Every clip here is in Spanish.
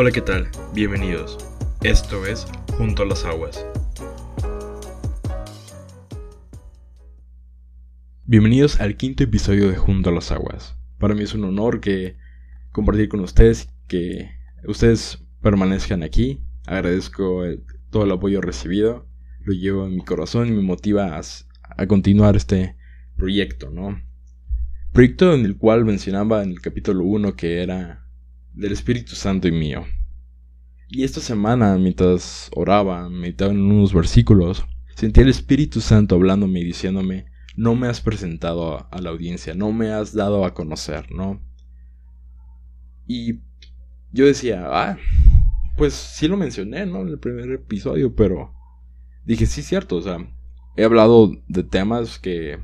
Hola, ¿qué tal? Bienvenidos. Esto es Junto a las Aguas. Bienvenidos al quinto episodio de Junto a las Aguas. Para mí es un honor que compartir con ustedes, que ustedes permanezcan aquí. Agradezco todo el apoyo recibido. Lo llevo en mi corazón y me motiva a, a continuar este proyecto, ¿no? Proyecto en el cual mencionaba en el capítulo 1 que era del Espíritu Santo y mío. Y esta semana, mientras oraba, meditaba en unos versículos, sentí el Espíritu Santo hablándome y diciéndome, no me has presentado a la audiencia, no me has dado a conocer, ¿no? Y yo decía, ah, pues sí lo mencioné, ¿no? En el primer episodio, pero dije, sí, cierto, o sea, he hablado de temas que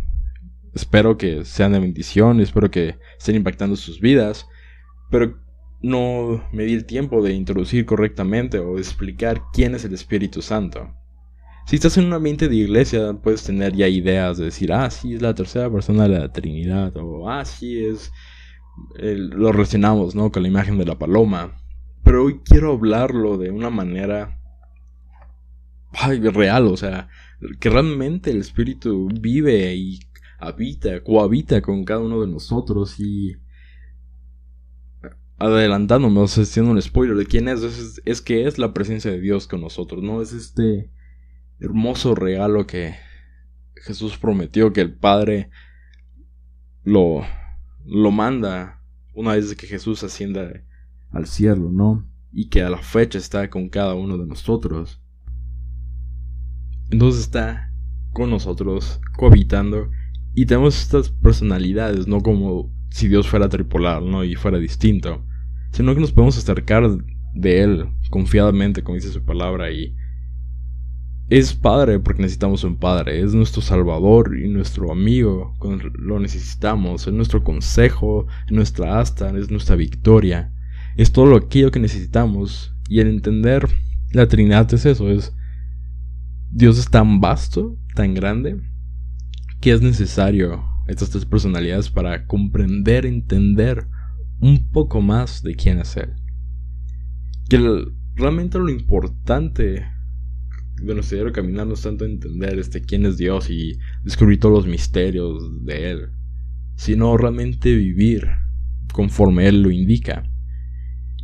espero que sean de bendición, espero que estén impactando sus vidas, pero no me di el tiempo de introducir correctamente o explicar quién es el Espíritu Santo. Si estás en un ambiente de iglesia, puedes tener ya ideas de decir, ah, sí, es la tercera persona de la Trinidad, o ah, sí, es. lo relacionamos, ¿no? Con la imagen de la paloma. Pero hoy quiero hablarlo de una manera. Ay, real, o sea, que realmente el Espíritu vive y habita, cohabita con cada uno de nosotros y adelantándome, o sea, haciendo un spoiler de quién es, es, que es la presencia de Dios con nosotros, ¿no? Es este hermoso regalo que Jesús prometió que el Padre lo, lo manda una vez que Jesús ascienda al cielo, ¿no? Y que a la fecha está con cada uno de nosotros. Entonces está con nosotros, cohabitando, y tenemos estas personalidades, no como si Dios fuera tripolar, ¿no? Y fuera distinto sino que nos podemos acercar de Él confiadamente, como dice su palabra, y es Padre porque necesitamos un Padre, es nuestro Salvador y nuestro amigo cuando lo necesitamos, es nuestro consejo, es nuestra asta, es nuestra victoria, es todo aquello que necesitamos, y el entender la Trinidad es eso, es Dios es tan vasto, tan grande, que es necesario estas tres personalidades para comprender, entender un poco más de quién es Él. Que realmente lo importante de nuestro diario caminar no es tanto entender este, quién es Dios y descubrir todos los misterios de Él, sino realmente vivir conforme Él lo indica.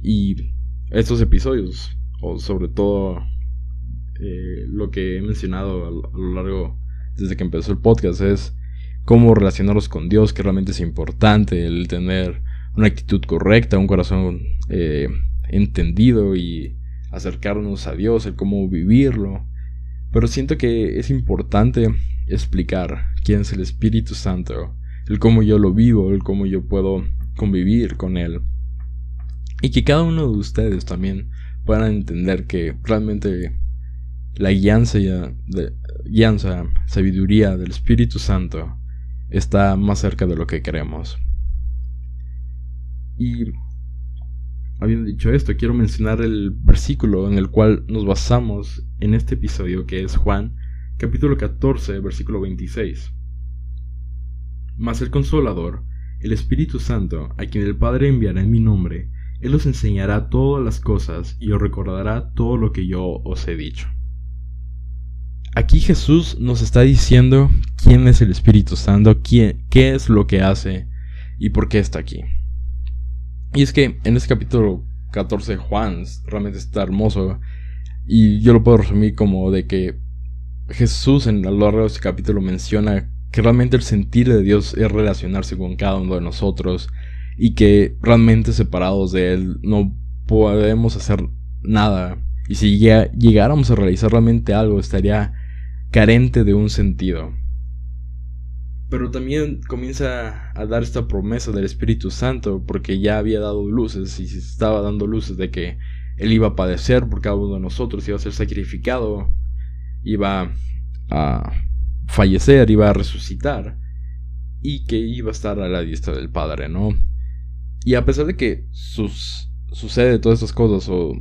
Y estos episodios, o sobre todo eh, lo que he mencionado a, lo largo desde que empezó el podcast, es cómo relacionarnos con Dios, que realmente es importante el tener una actitud correcta, un corazón eh, entendido y acercarnos a Dios, el cómo vivirlo. Pero siento que es importante explicar quién es el Espíritu Santo, el cómo yo lo vivo, el cómo yo puedo convivir con Él. Y que cada uno de ustedes también puedan entender que realmente la guianza, de, guianza, sabiduría del Espíritu Santo está más cerca de lo que creemos. Y habiendo dicho esto, quiero mencionar el versículo en el cual nos basamos en este episodio, que es Juan, capítulo 14, versículo 26. Mas el consolador, el Espíritu Santo, a quien el Padre enviará en mi nombre, Él os enseñará todas las cosas y os recordará todo lo que yo os he dicho. Aquí Jesús nos está diciendo quién es el Espíritu Santo, quién, qué es lo que hace y por qué está aquí. Y es que en este capítulo 14 Juan realmente está hermoso. Y yo lo puedo resumir como de que Jesús en lo largo de este capítulo menciona que realmente el sentir de Dios es relacionarse con cada uno de nosotros. Y que realmente separados de Él no podemos hacer nada. Y si llegáramos a realizar realmente algo estaría carente de un sentido. Pero también comienza a dar esta promesa del Espíritu Santo porque ya había dado luces y se estaba dando luces de que Él iba a padecer por cada uno de nosotros, iba a ser sacrificado, iba a fallecer, iba a resucitar y que iba a estar a la diestra del Padre, ¿no? Y a pesar de que sucede todas estas cosas o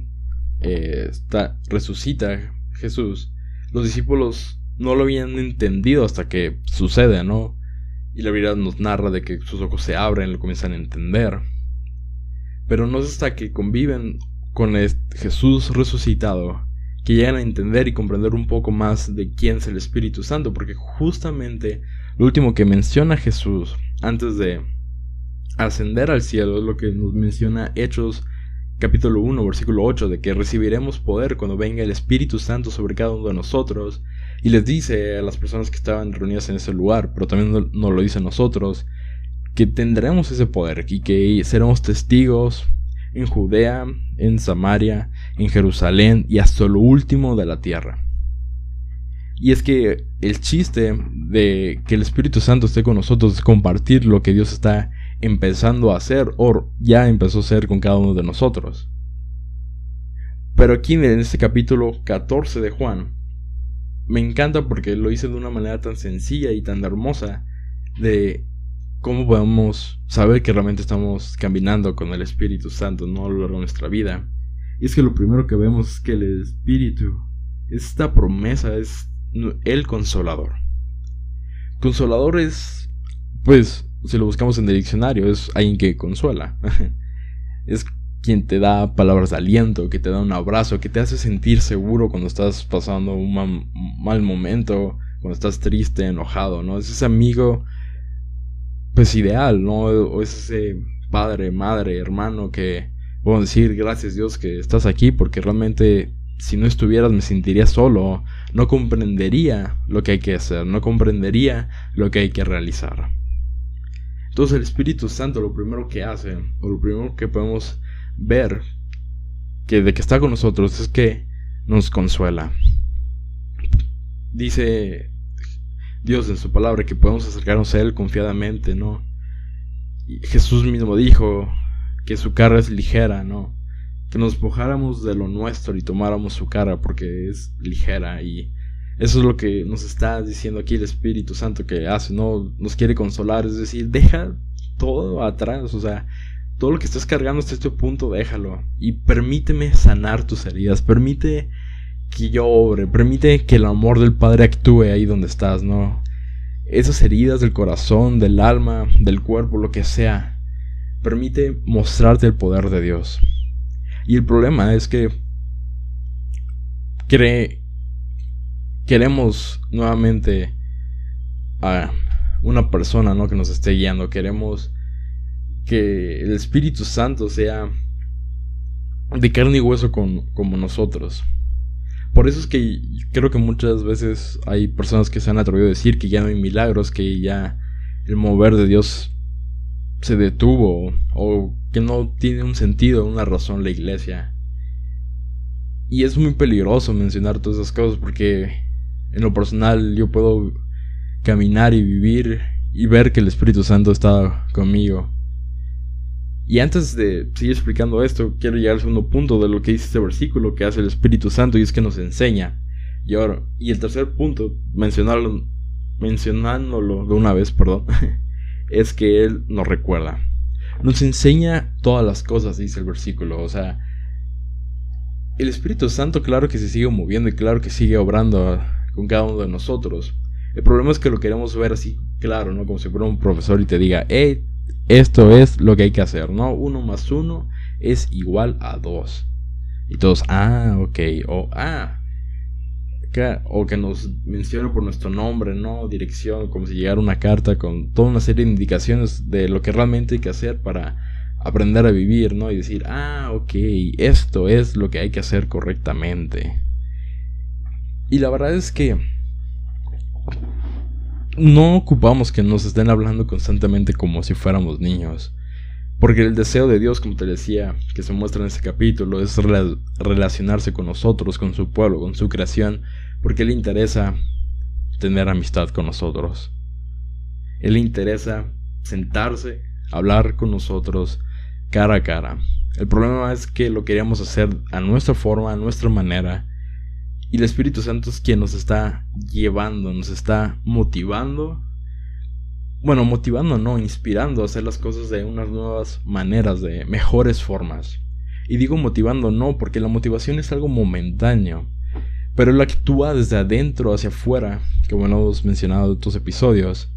eh, está, resucita Jesús, los discípulos no lo habían entendido hasta que sucede, ¿no? Y la Biblia nos narra de que sus ojos se abren, lo comienzan a entender. Pero no es hasta que conviven con Jesús resucitado, que llegan a entender y comprender un poco más de quién es el Espíritu Santo, porque justamente lo último que menciona Jesús antes de ascender al cielo es lo que nos menciona Hechos capítulo 1, versículo 8, de que recibiremos poder cuando venga el Espíritu Santo sobre cada uno de nosotros. Y les dice a las personas que estaban reunidas en ese lugar, pero también nos lo dice a nosotros, que tendremos ese poder y que seremos testigos en Judea, en Samaria, en Jerusalén y hasta lo último de la tierra. Y es que el chiste de que el Espíritu Santo esté con nosotros es compartir lo que Dios está empezando a hacer o ya empezó a hacer con cada uno de nosotros. Pero aquí en este capítulo 14 de Juan, me encanta porque lo hice de una manera tan sencilla y tan hermosa de cómo podemos saber que realmente estamos caminando con el Espíritu Santo no a lo largo de nuestra vida. Y es que lo primero que vemos es que el Espíritu, esta promesa es el consolador. Consolador es, pues, si lo buscamos en el diccionario, es alguien que consuela. es quien te da palabras de aliento, que te da un abrazo, que te hace sentir seguro cuando estás pasando un mal, momento, cuando estás triste, enojado, ¿no? Es ese amigo, pues ideal, ¿no? O es ese padre, madre, hermano que puedo decir gracias Dios que estás aquí porque realmente si no estuvieras me sentiría solo, no comprendería lo que hay que hacer, no comprendería lo que hay que realizar. Entonces el Espíritu Santo lo primero que hace, o lo primero que podemos ver que de que está con nosotros es que nos consuela. Dice Dios en su palabra que podemos acercarnos a Él confiadamente, ¿no? Jesús mismo dijo que su carga es ligera, ¿no? Que nos despojáramos de lo nuestro y tomáramos su cara porque es ligera y eso es lo que nos está diciendo aquí el Espíritu Santo que hace, ¿no? Nos quiere consolar, es decir, deja todo atrás, o sea, todo lo que estás cargando hasta este punto, déjalo. Y permíteme sanar tus heridas, permite que yo obre, permite que el amor del Padre actúe ahí donde estás, ¿no? Esas heridas del corazón, del alma, del cuerpo, lo que sea, permite mostrarte el poder de Dios. Y el problema es que queremos nuevamente a una persona ¿no? que nos esté guiando. Queremos que el Espíritu Santo sea de carne y hueso con, como nosotros. Por eso es que creo que muchas veces hay personas que se han atrevido a decir que ya no hay milagros, que ya el mover de Dios se detuvo o que no tiene un sentido, una razón la iglesia. Y es muy peligroso mencionar todas esas cosas porque en lo personal yo puedo caminar y vivir y ver que el Espíritu Santo está conmigo. Y antes de seguir explicando esto, quiero llegar al segundo punto de lo que dice este versículo que hace el Espíritu Santo y es que nos enseña. Y ahora, y el tercer punto, mencionarlo, mencionándolo de una vez, perdón, es que Él nos recuerda. Nos enseña todas las cosas, dice el versículo. O sea, el Espíritu Santo claro que se sigue moviendo y claro que sigue obrando con cada uno de nosotros. El problema es que lo queremos ver así, claro, ¿no? Como si fuera un profesor y te diga, hey, esto es lo que hay que hacer, ¿no? Uno más uno es igual a dos. Y todos, ah, ok, o ah, o que nos mencione por nuestro nombre, ¿no? Dirección, como si llegara una carta con toda una serie de indicaciones de lo que realmente hay que hacer para aprender a vivir, ¿no? Y decir, ah, ok, esto es lo que hay que hacer correctamente. Y la verdad es que no ocupamos que nos estén hablando constantemente como si fuéramos niños. Porque el deseo de Dios, como te decía, que se muestra en ese capítulo, es relacionarse con nosotros, con su pueblo, con su creación, porque le interesa tener amistad con nosotros. Él interesa sentarse, hablar con nosotros cara a cara. El problema es que lo queríamos hacer a nuestra forma, a nuestra manera, y el Espíritu Santo es quien nos está llevando, nos está motivando. Bueno, motivando no, inspirando a hacer las cosas de unas nuevas maneras, de mejores formas. Y digo motivando no, porque la motivación es algo momentáneo. Pero él actúa desde adentro hacia afuera, como hemos mencionado en otros episodios.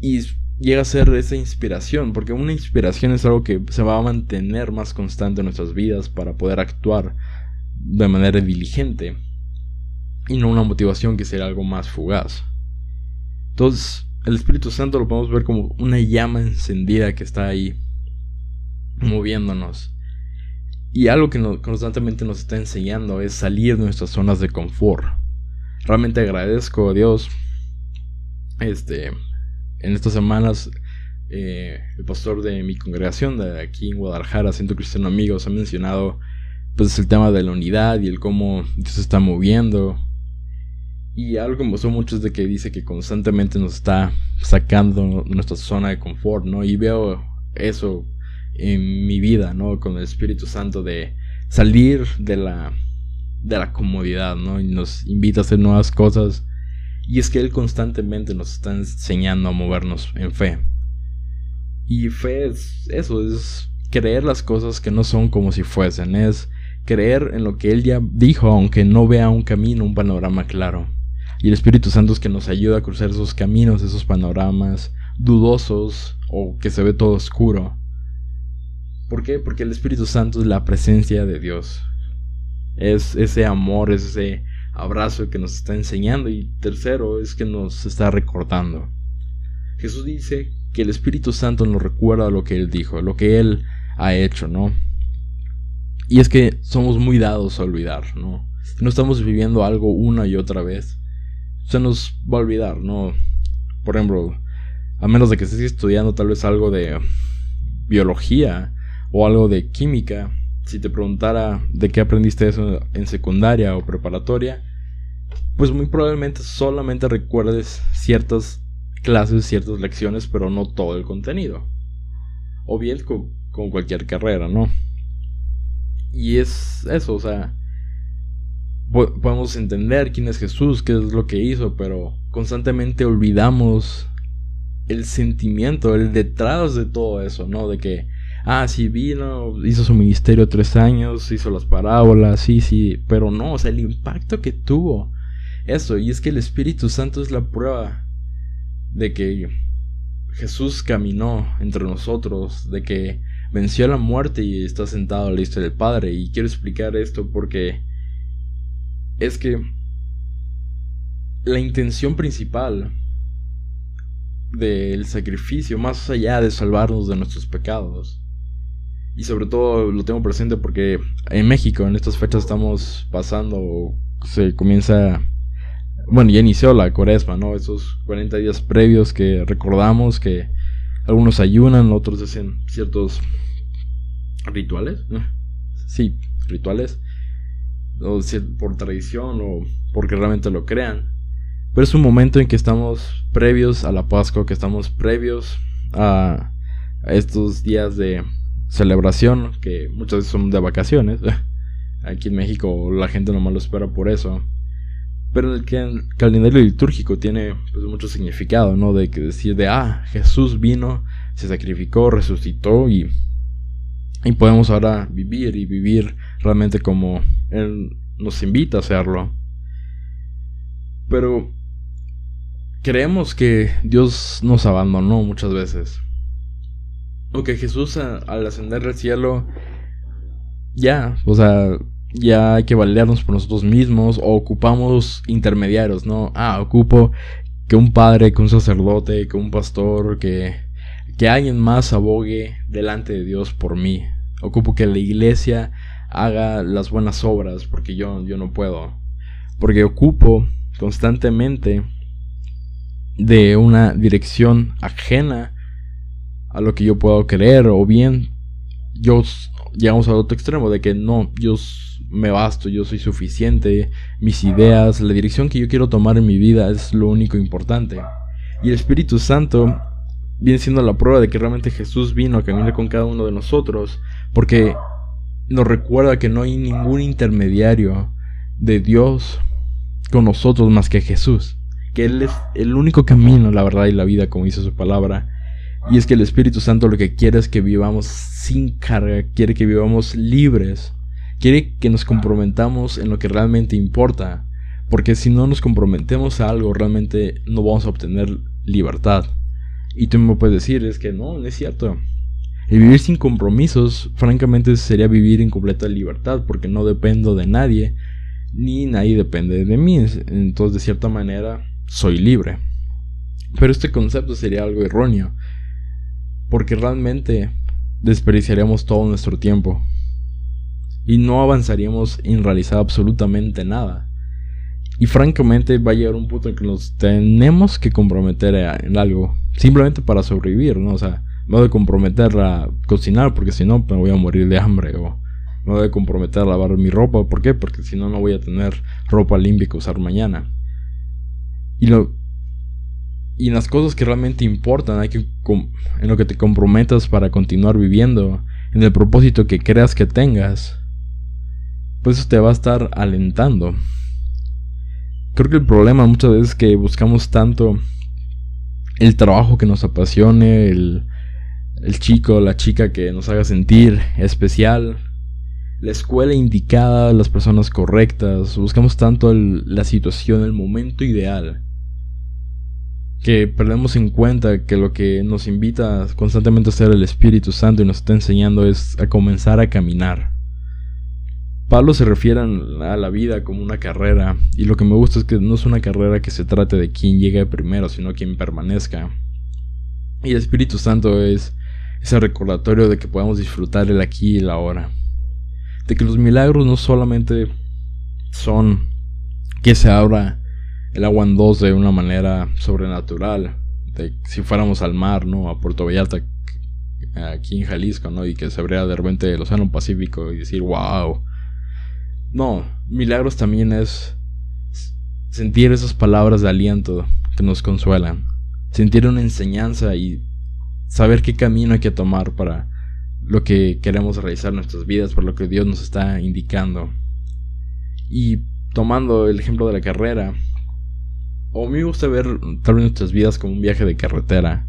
Y llega a ser esa inspiración, porque una inspiración es algo que se va a mantener más constante en nuestras vidas para poder actuar de manera diligente y no una motivación que sea algo más fugaz. Entonces, el Espíritu Santo lo podemos ver como una llama encendida que está ahí moviéndonos. Y algo que constantemente nos está enseñando es salir de nuestras zonas de confort. Realmente agradezco a Dios. Este, en estas semanas, eh, el pastor de mi congregación de aquí en Guadalajara, Centro Cristiano Amigos, ha mencionado pues el tema de la unidad y el cómo Dios se está moviendo. Y algo que me gustó mucho es de que dice que constantemente nos está sacando nuestra zona de confort, ¿no? Y veo eso en mi vida, ¿no? Con el Espíritu Santo de salir de la, de la comodidad, ¿no? Y nos invita a hacer nuevas cosas. Y es que Él constantemente nos está enseñando a movernos en fe. Y fe es eso, es creer las cosas que no son como si fuesen, es creer en lo que Él ya dijo, aunque no vea un camino, un panorama claro. Y el Espíritu Santo es que nos ayuda a cruzar esos caminos, esos panoramas dudosos o que se ve todo oscuro. ¿Por qué? Porque el Espíritu Santo es la presencia de Dios. Es ese amor, es ese abrazo que nos está enseñando. Y tercero, es que nos está recordando. Jesús dice que el Espíritu Santo nos recuerda lo que Él dijo, lo que Él ha hecho, ¿no? Y es que somos muy dados a olvidar, ¿no? no estamos viviendo algo una y otra vez, se nos va a olvidar, ¿no? Por ejemplo, a menos de que estés estudiando tal vez algo de biología, o algo de química, si te preguntara de qué aprendiste eso en secundaria o preparatoria, pues muy probablemente solamente recuerdes ciertas clases, ciertas lecciones, pero no todo el contenido. O bien con, cualquier carrera, ¿no? Y es eso, o sea, podemos entender quién es Jesús, qué es lo que hizo, pero constantemente olvidamos el sentimiento, el detrás de todo eso, ¿no? De que ah, sí vino, hizo su ministerio tres años, hizo las parábolas, sí, sí, pero no, o sea, el impacto que tuvo eso, y es que el Espíritu Santo es la prueba de que Jesús caminó entre nosotros, de que venció la muerte y está sentado a la del Padre, y quiero explicar esto porque es que la intención principal del sacrificio, más allá de salvarnos de nuestros pecados, y sobre todo lo tengo presente porque en México en estas fechas estamos pasando, se comienza, bueno, ya inició la cuaresma, ¿no? Esos 40 días previos que recordamos que algunos ayunan, otros hacen ciertos rituales, sí, rituales, o por tradición o porque realmente lo crean. Pero es un momento en que estamos previos a la Pascua, que estamos previos a estos días de celebración, que muchas veces son de vacaciones. Aquí en México la gente nomás lo espera por eso. Pero el, calendario litúrgico tiene pues, mucho significado, ¿no? De que decir de, ah, Jesús vino, se sacrificó, resucitó y, y podemos ahora vivir y vivir realmente como Él nos invita a hacerlo. Pero creemos que Dios nos abandonó muchas veces. O que Jesús al ascender al cielo, ya, o sea, ya hay que valernos por nosotros mismos o ocupamos intermediarios, ¿no? Ah, ocupo que un padre, que un sacerdote, que un pastor, que, que alguien más abogue delante de Dios por mí. Ocupo que la iglesia haga las buenas obras porque yo, yo no puedo. Porque ocupo constantemente de una dirección ajena a lo que yo puedo creer o bien yo llegamos al otro extremo de que no, yo me basto, yo soy suficiente, mis ideas, la dirección que yo quiero tomar en mi vida es lo único importante. Y el Espíritu Santo viene siendo la prueba de que realmente Jesús vino a caminar con cada uno de nosotros, porque nos recuerda que no hay ningún intermediario de Dios con nosotros más que Jesús, que Él es el único camino, la verdad y la vida, como dice su palabra, y es que el Espíritu Santo lo que quiere es que vivamos sin carga, quiere que vivamos libres, quiere que nos comprometamos en lo que realmente importa, porque si no nos comprometemos a algo realmente no vamos a obtener libertad. Y tú me puedes decir, es que no, no es cierto. El vivir sin compromisos, francamente, sería vivir en completa libertad, porque no dependo de nadie, ni nadie depende de mí. Entonces, de cierta manera, soy libre. Pero este concepto sería algo erróneo, porque realmente desperdiciaríamos todo nuestro tiempo y no avanzaríamos en realizar absolutamente nada. Y francamente va a llegar un punto en que nos tenemos que comprometer en algo, simplemente para sobrevivir, ¿no? O sea, me voy a comprometer a cocinar porque si no me voy a morir de hambre o me voy a comprometer a lavar mi ropa, ¿por qué? Porque si no no voy a tener ropa limpia que usar mañana. Y lo y en las cosas que realmente importan, hay que en lo que te comprometas para continuar viviendo, en el propósito que creas que tengas, pues eso te va a estar alentando. Creo que el problema muchas veces es que buscamos tanto el trabajo que nos apasione, el, el chico, la chica que nos haga sentir especial, la escuela indicada, las personas correctas, buscamos tanto la situación, el momento ideal, que perdemos en cuenta que lo que nos invita constantemente a hacer el Espíritu Santo y nos está enseñando es a comenzar a caminar. Pablo se refiere a la vida como una carrera, y lo que me gusta es que no es una carrera que se trate de quien llegue primero, sino quien permanezca. Y el Espíritu Santo es ese recordatorio de que podamos disfrutar el aquí y el ahora. De que los milagros no solamente son que se abra el agua en dos de una manera sobrenatural, de si fuéramos al mar, ¿no? A Puerto Vallarta, aquí en Jalisco, ¿no? Y que se abriera de repente el Océano Pacífico y decir, wow. No, milagros también es sentir esas palabras de aliento que nos consuelan, sentir una enseñanza y saber qué camino hay que tomar para lo que queremos realizar en nuestras vidas, por lo que Dios nos está indicando. Y tomando el ejemplo de la carrera, o a mí me gusta ver tal vez nuestras vidas como un viaje de carretera.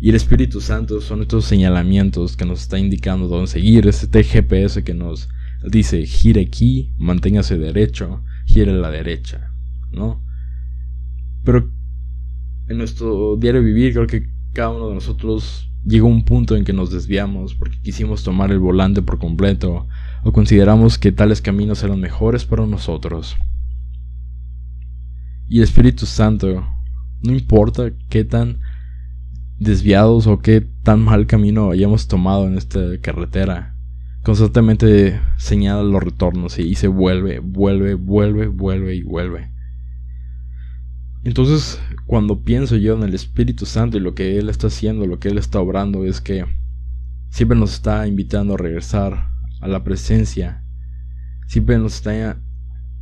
Y el Espíritu Santo son estos señalamientos que nos está indicando dónde seguir, este GPS que nos dice gire aquí, manténgase derecho, gire a la derecha, ¿no? Pero en nuestro diario vivir creo que cada uno de nosotros llegó a un punto en que nos desviamos porque quisimos tomar el volante por completo o consideramos que tales caminos eran mejores para nosotros. Y el Espíritu Santo, no importa qué tan desviados o qué tan mal camino hayamos tomado en esta carretera, constantemente señala los retornos y se vuelve, vuelve, vuelve, vuelve y vuelve. Entonces, cuando pienso yo en el Espíritu Santo y lo que Él está haciendo, lo que Él está obrando, es que siempre nos está invitando a regresar a la presencia, siempre nos está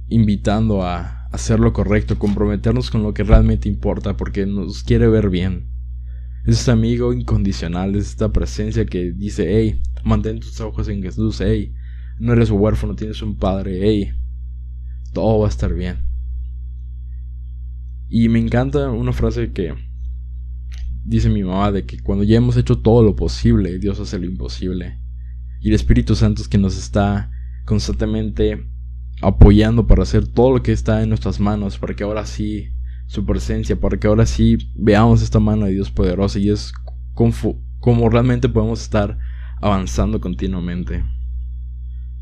invitando a hacer lo correcto, comprometernos con lo que realmente importa, porque nos quiere ver bien. Es ese amigo incondicional, es esta presencia que dice, hey, mantén tus ojos en Jesús, hey, no eres huérfano, tienes un padre, hey, todo va a estar bien. Y me encanta una frase que dice mi mamá de que cuando ya hemos hecho todo lo posible, Dios hace lo imposible. Y el Espíritu Santo es que nos está constantemente apoyando para hacer todo lo que está en nuestras manos, para que ahora sí su presencia, para que ahora sí veamos esta mano de Dios poderosa y es como realmente podemos estar avanzando continuamente.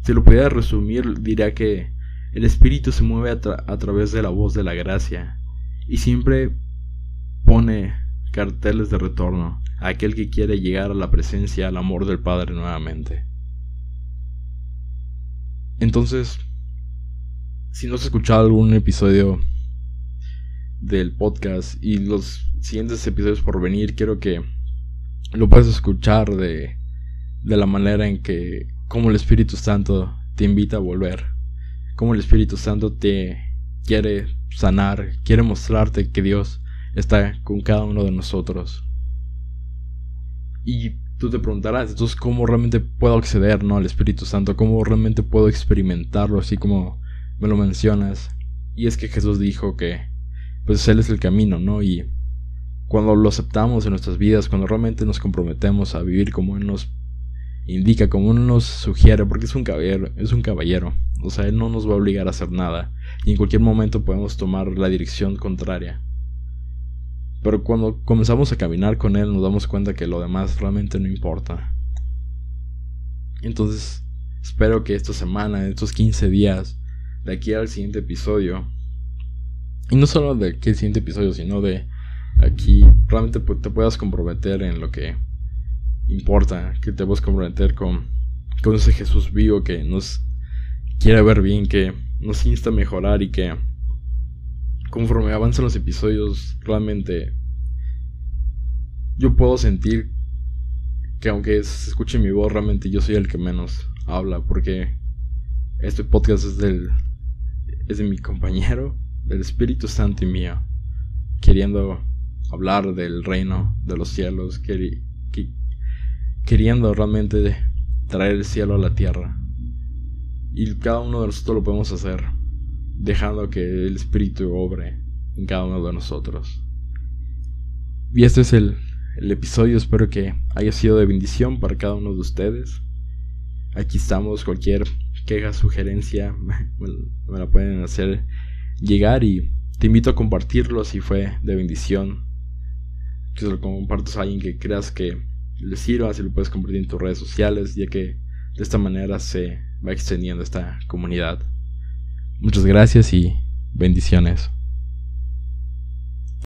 Si lo pudiera resumir, diría que el Espíritu se mueve a través de la voz de la gracia y siempre pone carteles de retorno a aquel que quiere llegar a la presencia, al amor del Padre nuevamente. Entonces, si no has escuchado algún episodio del podcast y los siguientes episodios por venir, quiero que lo puedas escuchar de, de la manera en que, como el Espíritu Santo te invita a volver, como el Espíritu Santo te quiere sanar, quiere mostrarte que Dios está con cada uno de nosotros. Y tú te preguntarás, entonces, ¿cómo realmente puedo acceder ¿no? al Espíritu Santo? ¿Cómo realmente puedo experimentarlo así como me lo mencionas? Y es que Jesús dijo que, pues Él es el camino, ¿no? Y cuando lo aceptamos en nuestras vidas, cuando realmente nos comprometemos a vivir como Él nos indica, como Él nos sugiere, porque es un caballero, es un caballero, o sea, Él no nos va a obligar a hacer nada, y en cualquier momento podemos tomar la dirección contraria. Pero cuando comenzamos a caminar con Él nos damos cuenta que lo demás realmente no importa. Entonces, espero que esta semana, estos 15 días, de aquí al siguiente episodio, y no solo de aquí al siguiente episodio, sino de aquí, realmente te puedas comprometer en lo que importa, que te puedas comprometer con, con ese Jesús vivo que nos quiere ver bien, que nos insta a mejorar y que conforme avanzan los episodios, realmente yo puedo sentir que aunque se escuche mi voz, realmente yo soy el que menos habla, porque este podcast es del es de mi compañero, del Espíritu Santo y mío, queriendo hablar del reino de los cielos, queriendo realmente traer el cielo a la tierra. Y cada uno de nosotros lo podemos hacer dejando que el Espíritu obre en cada uno de nosotros. Y este es el, episodio, espero que haya sido de bendición para cada uno de ustedes. Aquí estamos, cualquier queja, sugerencia, me, la pueden hacer llegar y te invito a compartirlo si fue de bendición. Que se lo compartas a alguien que creas que le sirva, si lo puedes compartir en tus redes sociales, ya que de esta manera se va extendiendo esta comunidad. Muchas gracias y bendiciones.